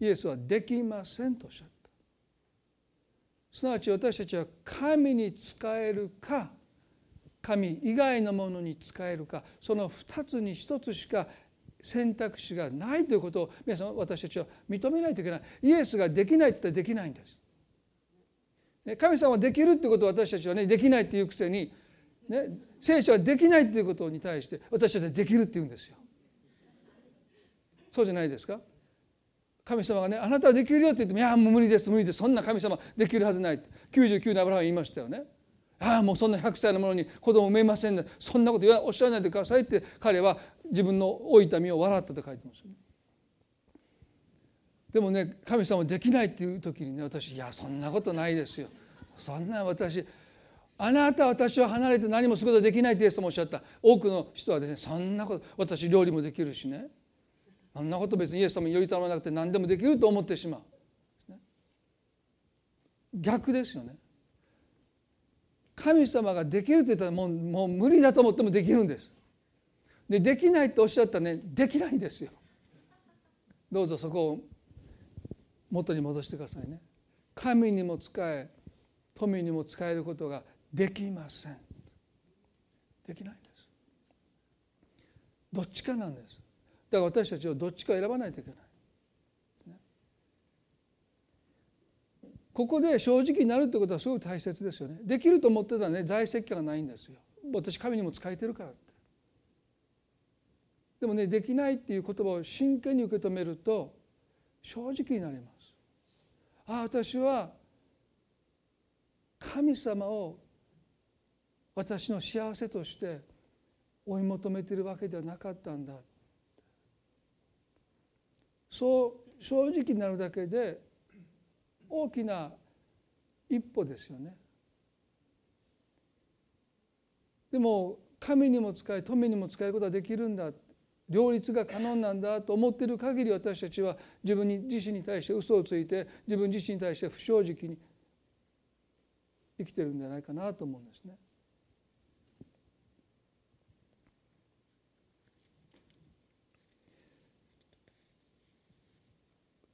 A: うイエスはできませんとおっしゃった。すなわち私たちは神に仕えるか神以外のものに仕えるかその2つに1つしか選択肢がないということを皆さん私たちは認めないといけない。イエスができないって言ったらできないんです。神様はできるってことを私たちはねできないっていうくせにね、聖書はできないということに対して私たちはできるって言うんですよ。そうじゃないですか？神様がねあなたはできるよって言ってもいやもう無理です無理ですそんな神様できるはずないって99のアブラハム言いましたよね。ああもうそんな100歳のものに子供産めませんねそんなことおっしゃらないでくださいって彼は自分の老いた身を笑ったと書いてますよ。でもね神様できないっていう時にね私いやそんなことないですよ。そんな私あなたは私は離れて何もすることできないってイエスもおっしゃった。多くの人はですねそんなこと私料理もできるしね。そんなこと別にイエス様により頼まなくて何でもできると思ってしまう。逆ですよね。神様ができるって言ったらもうもう無理だと思ってもできるんです。でできないっておっしゃったらね。できないんですよ。どうぞそこを元に戻してくださいね。神にも仕え富にも使えることができません。できないんです。どっちかなんです。だから私たちはどっちか選ばないといけない。ここで正直になるってことはすごく大切ですよね。できると思ってたらね在籍感がないんですよ。私神にも使えてるからって。でもねできないっていう言葉を真剣に受け止めると正直になります。ああ私は神様を私の幸せとして追い求めているわけではなかったんだそう正直になるだけで大きな一歩ですよね。でも神にも使い富にも使えることができるんだ両立が可能なんだと思っている限り私たちは自分自身に対して嘘をついて自分自身に対して不正直に生きてるんじゃないかなと思うんですね。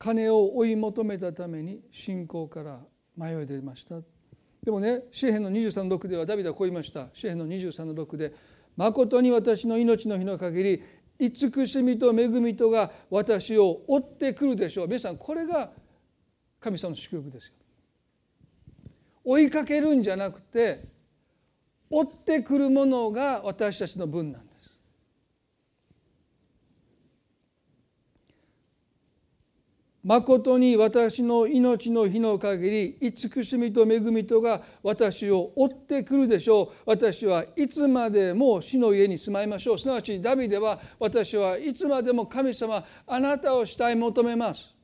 A: 金を追い求めたために信仰から迷い出ましたでもね詩篇の23の6ではダビデはこう言いました詩篇の23の6で「誠に私の命の日の限り慈しみと恵みとが私を追ってくるでしょう」皆さんこれが神様の祝福ですよ。追いかけるんじゃなくて追ってくるものが私たちの分なんです。誠に私の命の日の限り慈しみと恵みとが私を追ってくるでしょう。私はいつまでも死の家に住まいましょう。すなわちダビデは私はいつまでも神様あなたをしたい求めます。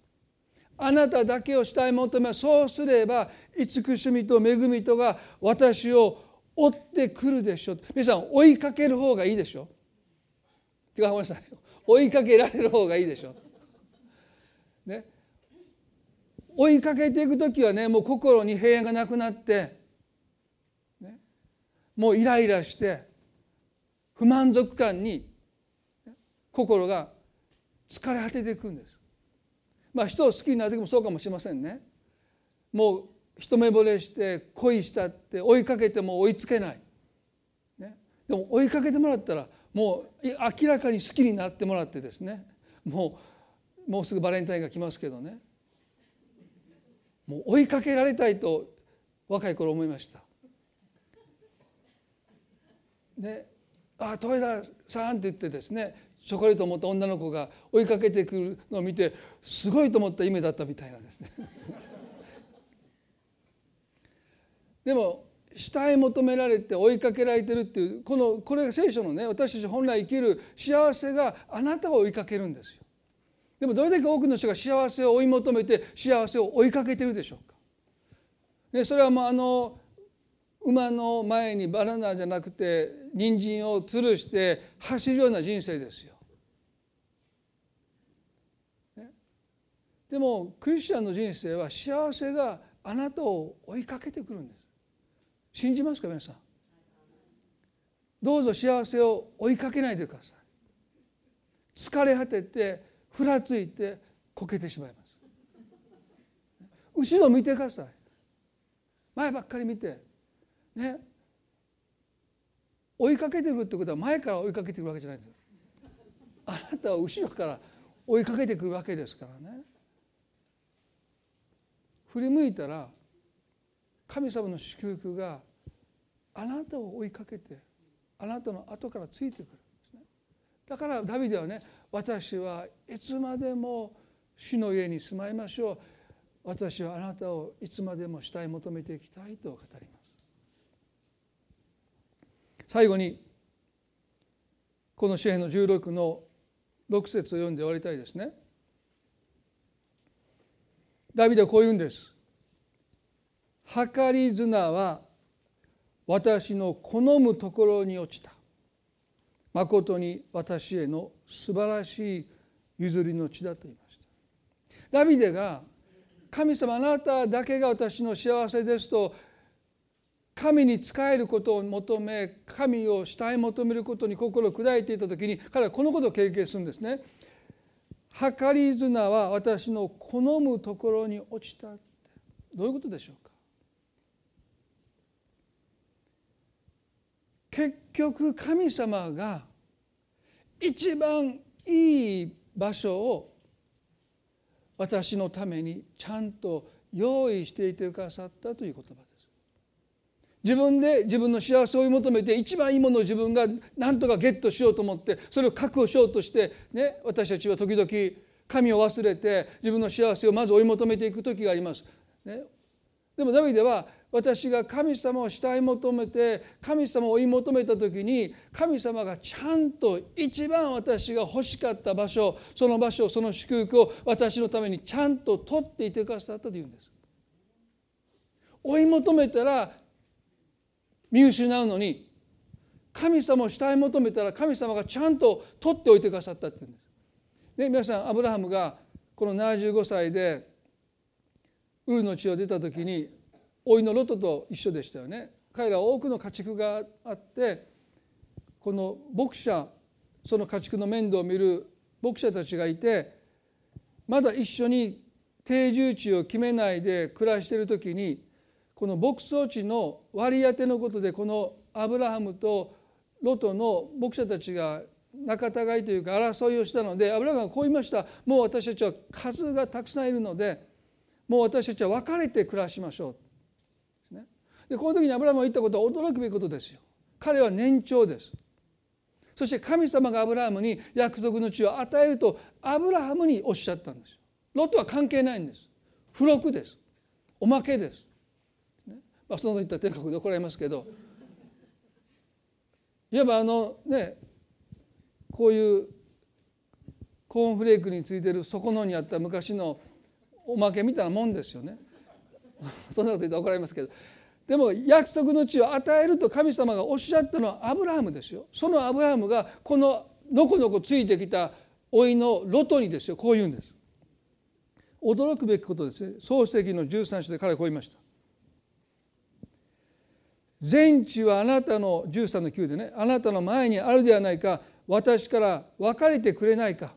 A: あなただけをしたい求めます。そうすれば慈しみと恵みとが私を追ってくるでしょう。皆さん追いかける方がいいでしょう。てかごめんなさい。追いかけられる方がいいでしょう。ね、追いかけていく時はねもう心に平安がなくなって、ね、もうイライラして不満足感に心が疲れ果てていくんです。まあ人を好きになる時もそうかもしれませんね。もう一目惚れして恋したって追いかけても追いつけない。ね、でも追いかけてもらったらもう明らかに好きになってもらってですねもうもうすぐバレンタインが来ますけどねもう追いかけられたいと若い頃思いました。で「あ豊田さん」って言ってですねチョコレートを持った女の子が追いかけてくるのを見てすごいと思った夢だったみたいなんですね。でも下へ求められて追いかけられてるっていうこのこれが聖書のね私たち本来生きる幸せがあなたを追いかけるんですよ。でもどれだけ多くの人が幸せを追い求めて幸せを追いかけてるでしょうか？でそれはもうあの馬の前にバナナじゃなくて人参を吊るして走るような人生ですよ。でもクリスチャンの人生は幸せがあなたを追いかけてくるんです。信じますか皆さん？どうぞ幸せを追いかけないでください。疲れ果ててふらついてこけてしまいます。後ろ見てください。前ばっかり見て。ね。追いかけてくるってことは前から追いかけてくるわけじゃないですあなたは後ろから追いかけてくるわけですからね。振り向いたら神様の祝福があなたを追いかけてあなたの後からついてくるだからダビデはね私はいつまでも主の家に住まいましょう。私はあなたをいつまでも主体求めていきたいと語ります。最後にこの詩篇の16の6節を読んで終わりたいですね。ダビデはこう言うんです「計り綱は私の好むところに落ちた。誠に私への素晴らしい譲りの地だと言いました。ダビデが神様あなただけが私の幸せですと神に仕えることを求め神を慕い求めることに心を砕いていた時に彼はこのことを経験するんですね。計り綱は私の好むところに落ちたどういうことでしょう結局神様が一番いい場所を私のためにちゃんと用意していてくださったという言葉です自分で自分の幸せを追い求めて一番いいものを自分が何とかゲットしようと思ってそれを確保しようとしてね私たちは時々神を忘れて自分の幸せをまず追い求めていく時があります。ね、でもダビデは私が神様を慕い求めて神様を追い求めた時に神様がちゃんと一番私が欲しかった場所その場所その祝福を私のためにちゃんと取っていてくださったというんです。追い求めたら見失うのに神様を慕い求めたら神様がちゃんと取っておいてくださったっていうんです。で皆さんアブラハムがこの75歳でウルの地を出た時に老いのロトと一緒でしたよね彼らは多くの家畜があってこの牧者その家畜の面倒を見る牧者たちがいてまだ一緒に定住地を決めないで暮らしている時にこの牧草地の割り当てのことでこのアブラハムとロトの牧者たちが仲違いというか争いをしたのでアブラハムがこう言いましたもう私たちは数がたくさんいるのでもう私たちは別れて暮らしましょう。でこの時にアブラハムが言ったことは驚くべきことですよ。彼は年長です。そして神様がアブラハムに約束の地を与えるとアブラハムにおっしゃったんですよ。ロトは関係ないんです。付録です。おまけです。ねまあ、その言ったら天国で怒られますけどいわばあのねこういうコーンフレークについてる底のにあった昔のおまけみたいなもんですよね そんなこと言って怒られますけどでも約束の地を与えると神様がおっしゃったのはアブラハムですよ。そのアブラハムがこののこのこついてきた老いのロトにですよ。こう言うんです。驚くべきことですね。創世記の13章で彼はこう言いました。全地はあなたの13の9でね。あなたの前にあるではないか。私から別れてくれないか。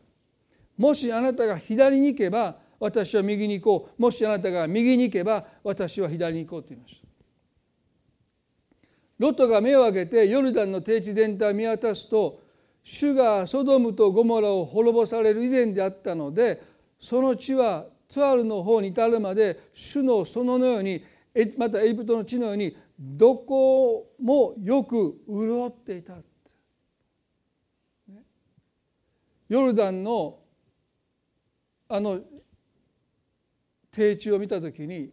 A: もしあなたが左に行けば私は右に行こう。もしあなたが右に行けば私は左に行こうと言いました。ロトが目を上げてヨルダンの低地全体を見渡すと主がソドムとゴモラを滅ぼされる以前であったのでその地はツアルの方に至るまで主の園のようにまたエジプトの地のようにどこもよく潤っていた。ヨルダンのあの低地を見た時に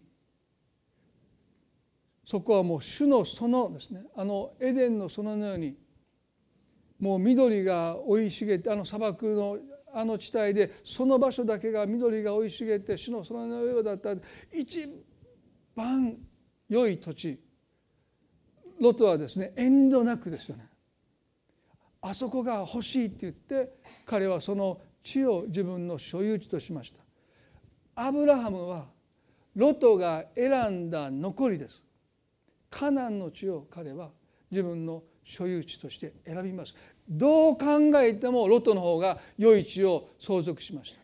A: そこはもう主の園ですね。あのエデンの園のようにもう緑が生い茂ってあの砂漠のあの地帯でその場所だけが緑が生い茂って主の園のようだった。一番良い土地。ロトはですね遠慮なくですよね。あそこが欲しいって言って彼はその地を自分の所有地としました。アブラハムはロトが選んだ残りです。カナンの地を彼は自分の所有地として選びますどう考えてもロトの方が良い地を相続しました。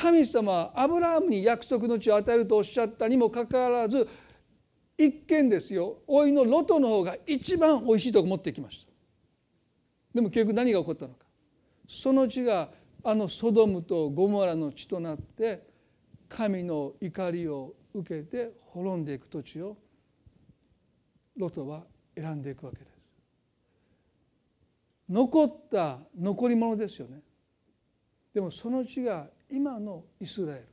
A: 神様はアブラハムに約束の地を与えるとおっしゃったにもかかわらず一見ですよ。老いのロトの方が一番おいしいと思ってきました。でも結局何が起こったのか。その地があのソドムとゴモラの地となって神の怒りを受けて滅んでいく土地をロトは選んでいくわけです。残った残り物ですよね。でもその地が今のイスラエル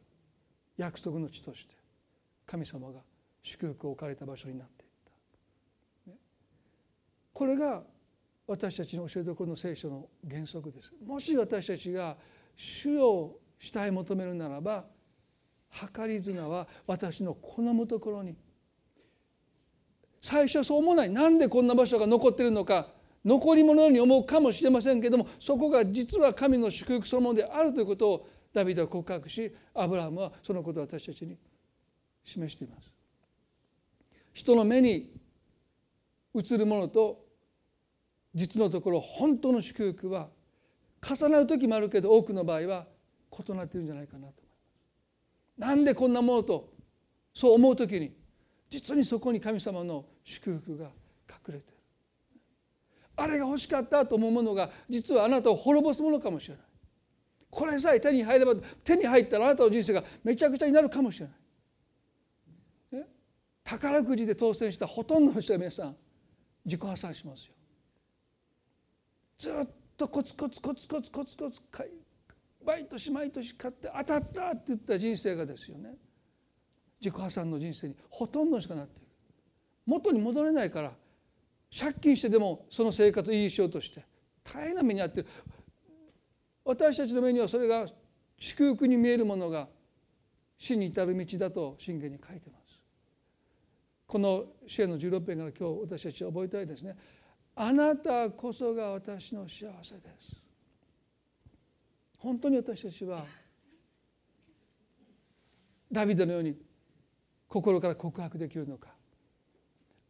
A: 約束の地として神様が祝福を置かれた場所になっていった。これが私たちの教えどころの聖書の原則です。もし私たちが主を慕い求めるならば計り綱は私の好むところに最初はそう思わないなんでこんな場所が残っているのか残り物に思うかもしれませんけどもそこが実は神の祝福そのものであるということをダビデは告白しアブラハムはそのことを私たちに示しています。人の目に映るものと実のところ本当の祝福は重なる時もあるけど多くの場合は異なっているんじゃないかなとなんでこんなものとそう思う時に実にそこに神様の祝福が隠れてる。あれが欲しかったと思うものが実はあなたを滅ぼすものかもしれない。これさえ手に入れば手に入ったらあなたの人生がめちゃくちゃになるかもしれない、宝くじで当選したほとんどの人は皆さん自己破産しますよ。ずっとコツコツコツコツコツコツ毎年毎年買って当たったって言った人生がですよね自己破産の人生にほとんどしかなって元に戻れないから借金してでもその生活を維持しようとして大変な目に遭ってる私たちの目にはそれが祝福に見えるものが死に至る道だと信玄に書いてます。この支援の16編から今日私たちは覚えたいですね。あなたこそが私の幸せです。本当に私たちはダビデのように心から告白できるのか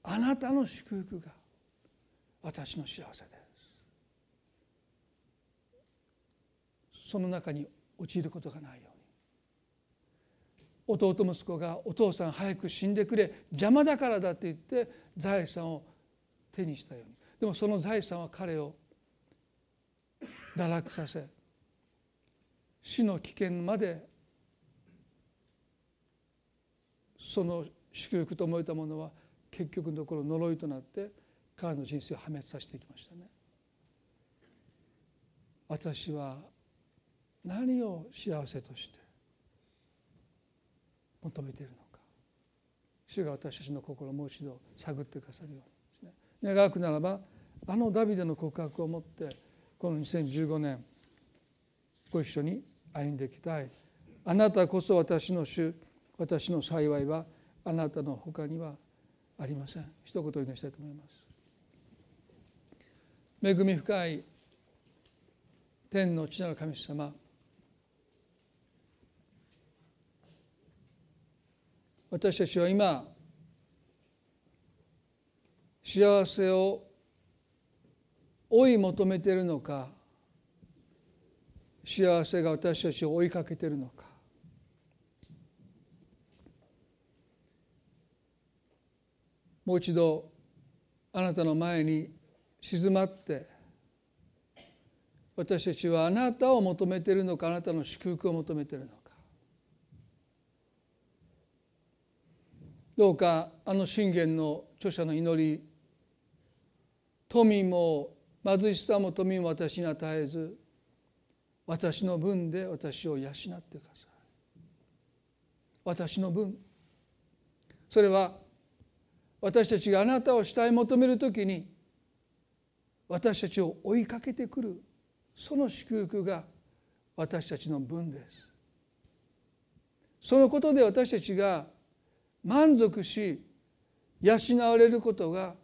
A: あなたの祝福が私の幸せです。その中に陥ることがないように。弟息子がお父さん早く死んでくれ邪魔だからだって言って財産を手にしたように。でもその財産は彼を堕落させ死の危険までその祝福と思えたものは結局のところ呪いとなって彼の人生を破滅させていきましたね。私は何を幸せとして求めているのか。主が私たちの心をもう一度探ってくださるようにですね。願くならばあのダビデの告白をもってこの2015年ご一緒に歩んでいきたい。あなたこそ私の主私の幸いはあなたの他にはありません。一言お祈りしたいと思います。恵み深い天の地なる神様。私たちは今幸せを追い求めているのか幸せが私たちを追いかけているのか。もう一度あなたの前に静まって私たちはあなたを求めているのかあなたの祝福を求めているのか。どうかあの信玄の著者の祈り富も貧しさも富も私に与えず私の分で私を養ってください。私の分。それは私たちがあなたを主体求めるときに私たちを追いかけてくるその祝福が私たちの分です。そのことで私たちが満足し養われることが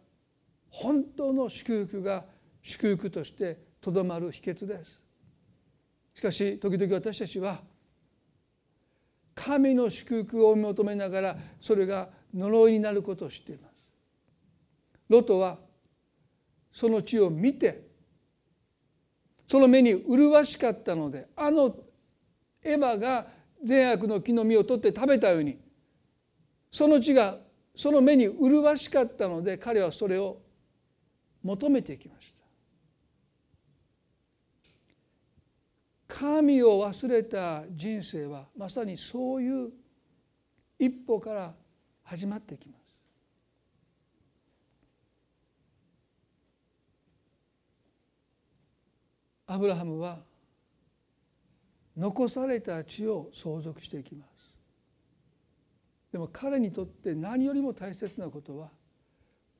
A: 本当の祝福が祝福としてとどまる秘訣です。しかし時々私たちは神の祝福を求めながらそれが呪いになることを知っています。ロトはその地を見てその目に麗しかったのであのエヴァが善悪の木の実を取って食べたようにその地がその目に麗しかったので彼はそれを求めていきました。神を忘れた人生はまさにそういう一歩から始まっていきます。アブラハムは残された地を相続していきます。でも彼にとって何よりも大切なことは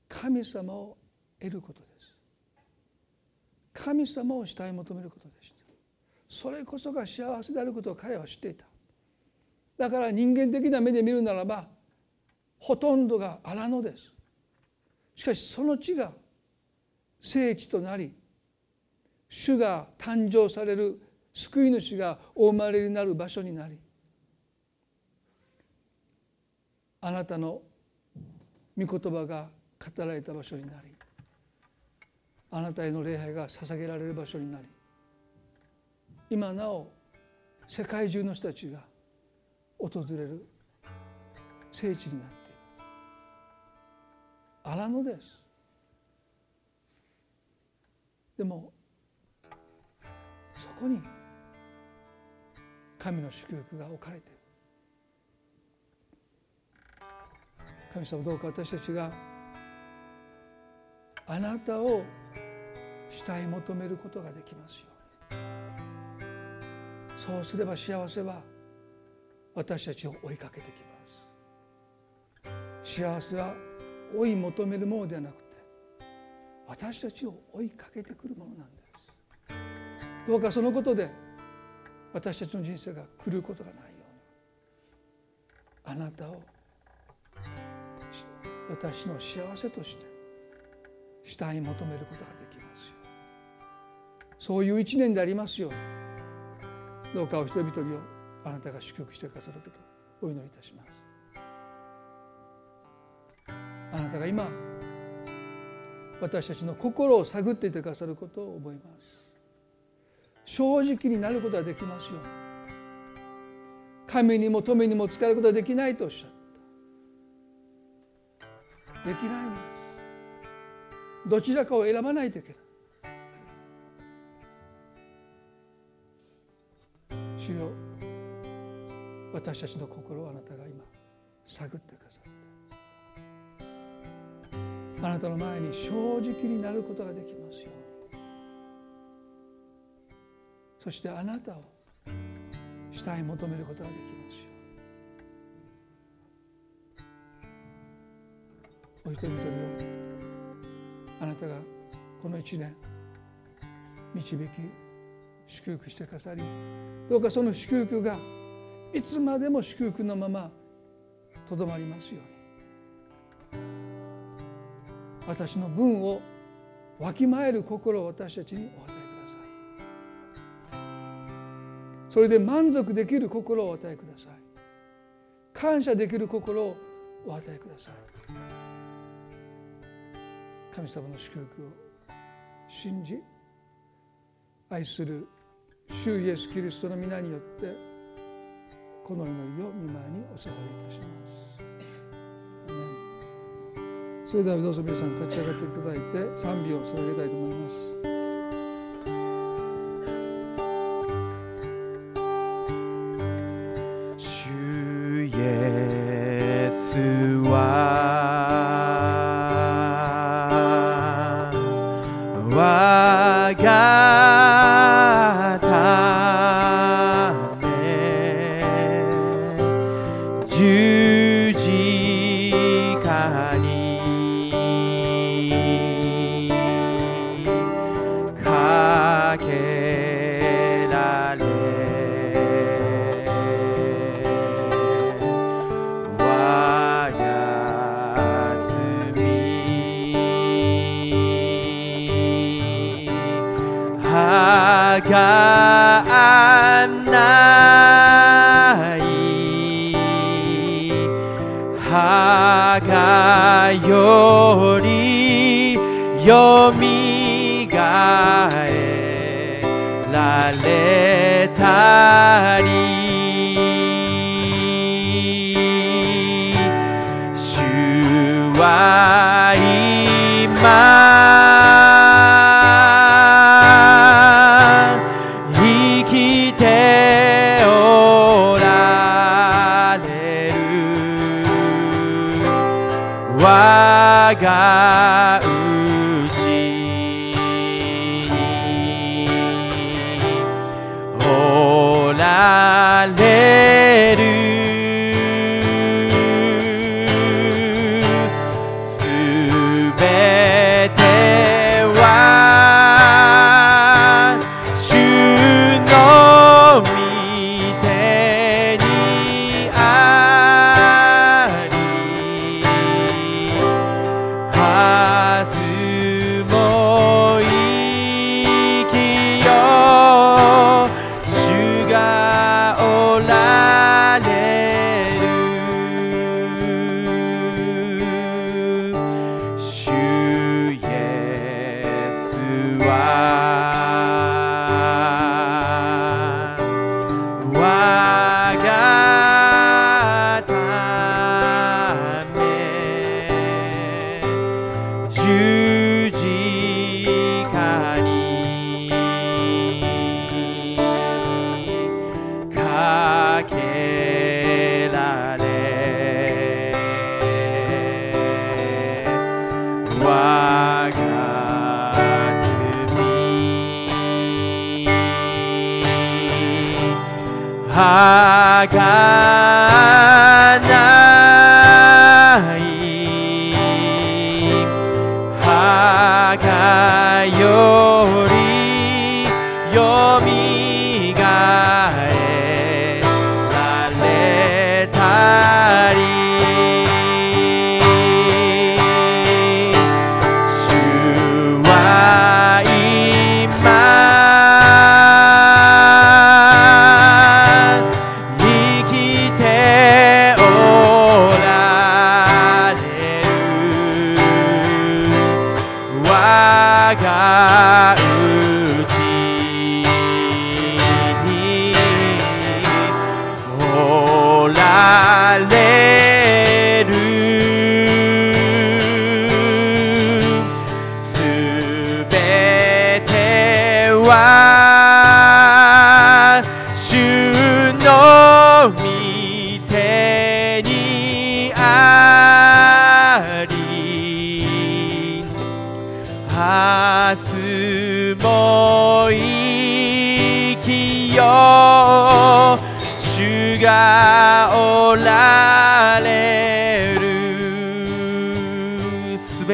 A: 神様を得ることです。神様を主体求めることでした。それこそが幸せであることを彼は知っていた。だから人間的な目で見るならばほとんどが荒野です。しかしその地が聖地となり主が誕生される救い主がお生まれになる場所になりあなたの御言葉が語られた場所になりあなたへの礼拝が捧げられる場所になり今なお世界中の人たちが訪れる聖地になっている荒野です。でもそこに神の祝福が置かれている神様どうか私たちがあなたを主体求めることができますように。そうすれば幸せは私たちを追いかけてきます。幸せは追い求めるものではなくて私たちを追いかけてくるものなんです。どうかそのことで私たちの人生が狂うことがないようにあなたを私の幸せとして下に求めることができますよそういう一年でありますようにどうかお人々をあなたが祝福してくださることをお祈りいたします。あなたが今私たちの心を探っていてくださることを覚えます。正直になることはできますよ。神にも富にも使えることはできないとおっしゃった。できないんです。どちらかを選ばないといけない。主よ私たちの心をあなたが今探ってくださってあなたの前に正直になることができますよ。そしてあなたを下に求めることができますよ。お一人一人をあなたがこの一年導き祝福してくださりどうかその祝福がいつまでも祝福のままとどまりますように。私の分をわきまえる心を私たちにお与えそれで満足できる心をお与えください。感謝できる心をお与えください。神様の祝福を信じ愛する主イエス・キリストの皆によってこの祈りを見舞いにお捧げいたします。それではどうぞ皆さん立ち上がっていただいて賛美を捧げたいと思います。
B: ははが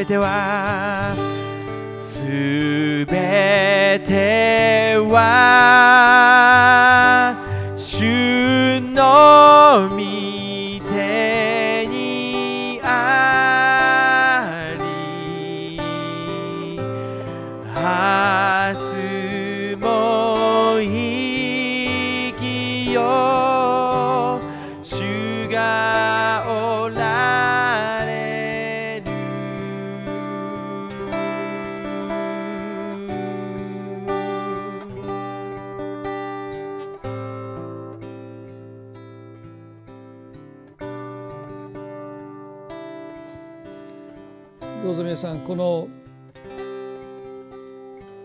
B: ては。
A: どうぞ皆さんこの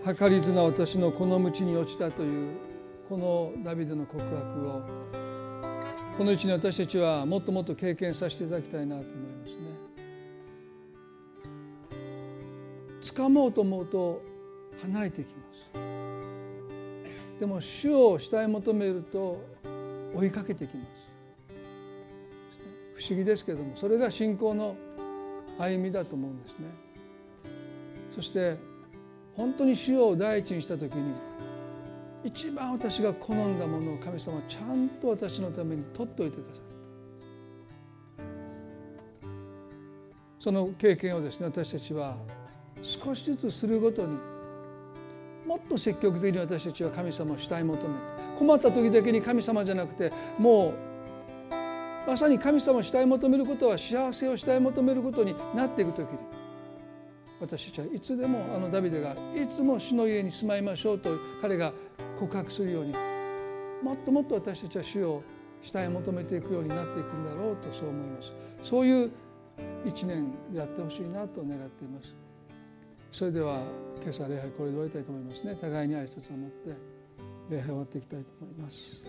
A: 計り綱私のこの道に落ちたというこのダビデの告白をこのうちに私たちはもっともっと経験させていただきたいなと思いますね。掴もうと思うと離れていきます。でも主を主体求めると追いかけてきます。不思議ですけれどもそれが信仰の歩みだと思うんですね。そして本当に主を第一にした時に一番私が好んだものを神様はちゃんと私のために取っておいてくださったその経験をですね私たちは少しずつするごとにもっと積極的に私たちは神様を主体求め困った時だけに神様じゃなくてもうまさに神様を主体求めることは幸せを主体求めることになっていく時に私たちはいつでもあのダビデがいつも主の家に住まいましょうと彼が告白するようにもっともっと私たちは主を主体求めていくようになっていくんだろうとそう思います。そういう一年であってほしいなと願っています。それでは今朝礼拝これで終わりたいと思いますね。互いに挨拶を持って礼拝終わっていきたいと思います。